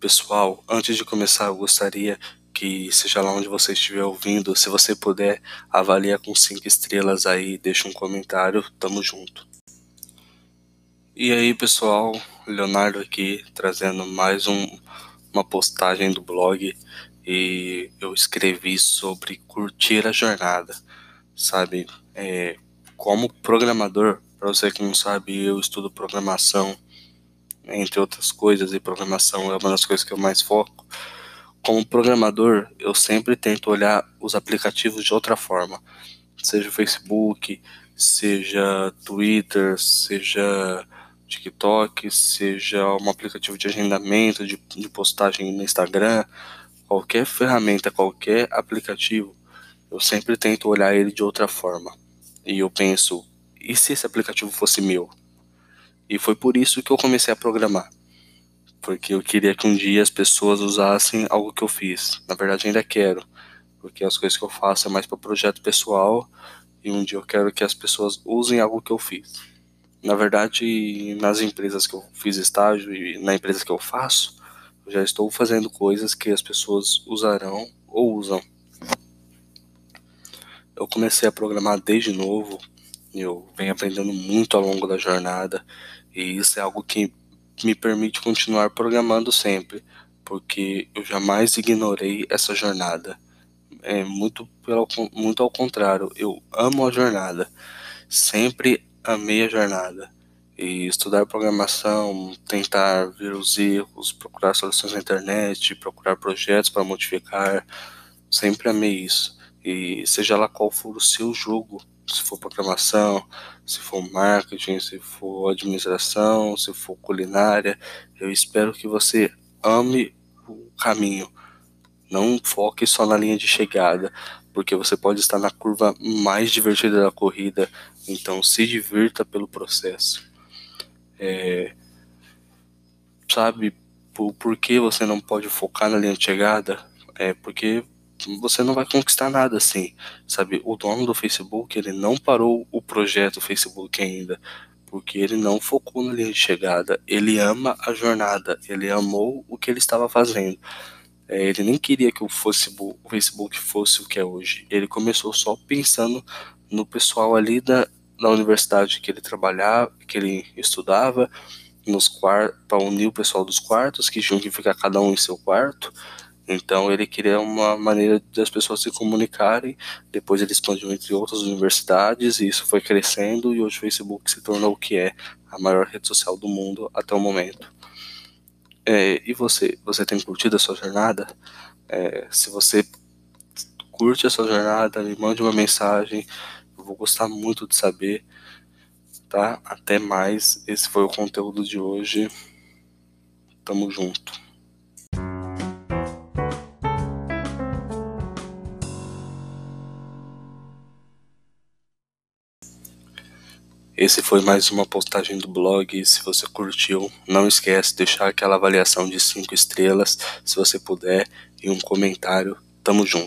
Pessoal, antes de começar, eu gostaria que, seja lá onde você estiver ouvindo, se você puder, avalia com cinco estrelas aí, deixa um comentário, tamo junto. E aí, pessoal, Leonardo aqui, trazendo mais um, uma postagem do blog e eu escrevi sobre curtir a jornada, sabe? É, como programador, para você que não sabe, eu estudo programação, entre outras coisas, e programação é uma das coisas que eu mais foco. Como programador, eu sempre tento olhar os aplicativos de outra forma, seja Facebook, seja Twitter, seja TikTok, seja um aplicativo de agendamento, de, de postagem no Instagram, qualquer ferramenta, qualquer aplicativo, eu sempre tento olhar ele de outra forma. E eu penso, e se esse aplicativo fosse meu? E foi por isso que eu comecei a programar. Porque eu queria que um dia as pessoas usassem algo que eu fiz. Na verdade, ainda quero. Porque as coisas que eu faço é mais para projeto pessoal. E um dia eu quero que as pessoas usem algo que eu fiz. Na verdade, nas empresas que eu fiz estágio e na empresa que eu faço, eu já estou fazendo coisas que as pessoas usarão ou usam. Eu comecei a programar desde novo, eu venho aprendendo muito ao longo da jornada e isso é algo que me permite continuar programando sempre, porque eu jamais ignorei essa jornada. É muito, pelo, muito ao contrário, eu amo a jornada. Sempre amei a jornada. E estudar programação, tentar ver os erros, procurar soluções na internet, procurar projetos para modificar, sempre amei isso. E seja lá qual for o seu jogo, se for programação, se for marketing, se for administração, se for culinária, eu espero que você ame o caminho. Não foque só na linha de chegada, porque você pode estar na curva mais divertida da corrida, então se divirta pelo processo. É, sabe por, por que você não pode focar na linha de chegada? É porque você não vai conquistar nada assim, sabe? O dono do Facebook, ele não parou o projeto Facebook ainda, porque ele não focou na linha de chegada. Ele ama a jornada, ele amou o que ele estava fazendo. É, ele nem queria que o Facebook, fosse o que é hoje. Ele começou só pensando no pessoal ali da, da universidade que ele trabalhava, que ele estudava, nos para unir o pessoal dos quartos, que tinham que ficar cada um em seu quarto então ele queria uma maneira das pessoas se comunicarem. Depois ele expandiu entre outras universidades e isso foi crescendo e hoje o Facebook se tornou o que é a maior rede social do mundo até o momento. É, e você, você tem curtido a sua jornada? É, se você curte a sua jornada, me mande uma mensagem. Eu vou gostar muito de saber. Tá? Até mais. Esse foi o conteúdo de hoje. Tamo junto. Esse foi mais uma postagem do blog. Se você curtiu, não esquece de deixar aquela avaliação de 5 estrelas, se você puder, e um comentário. Tamo junto.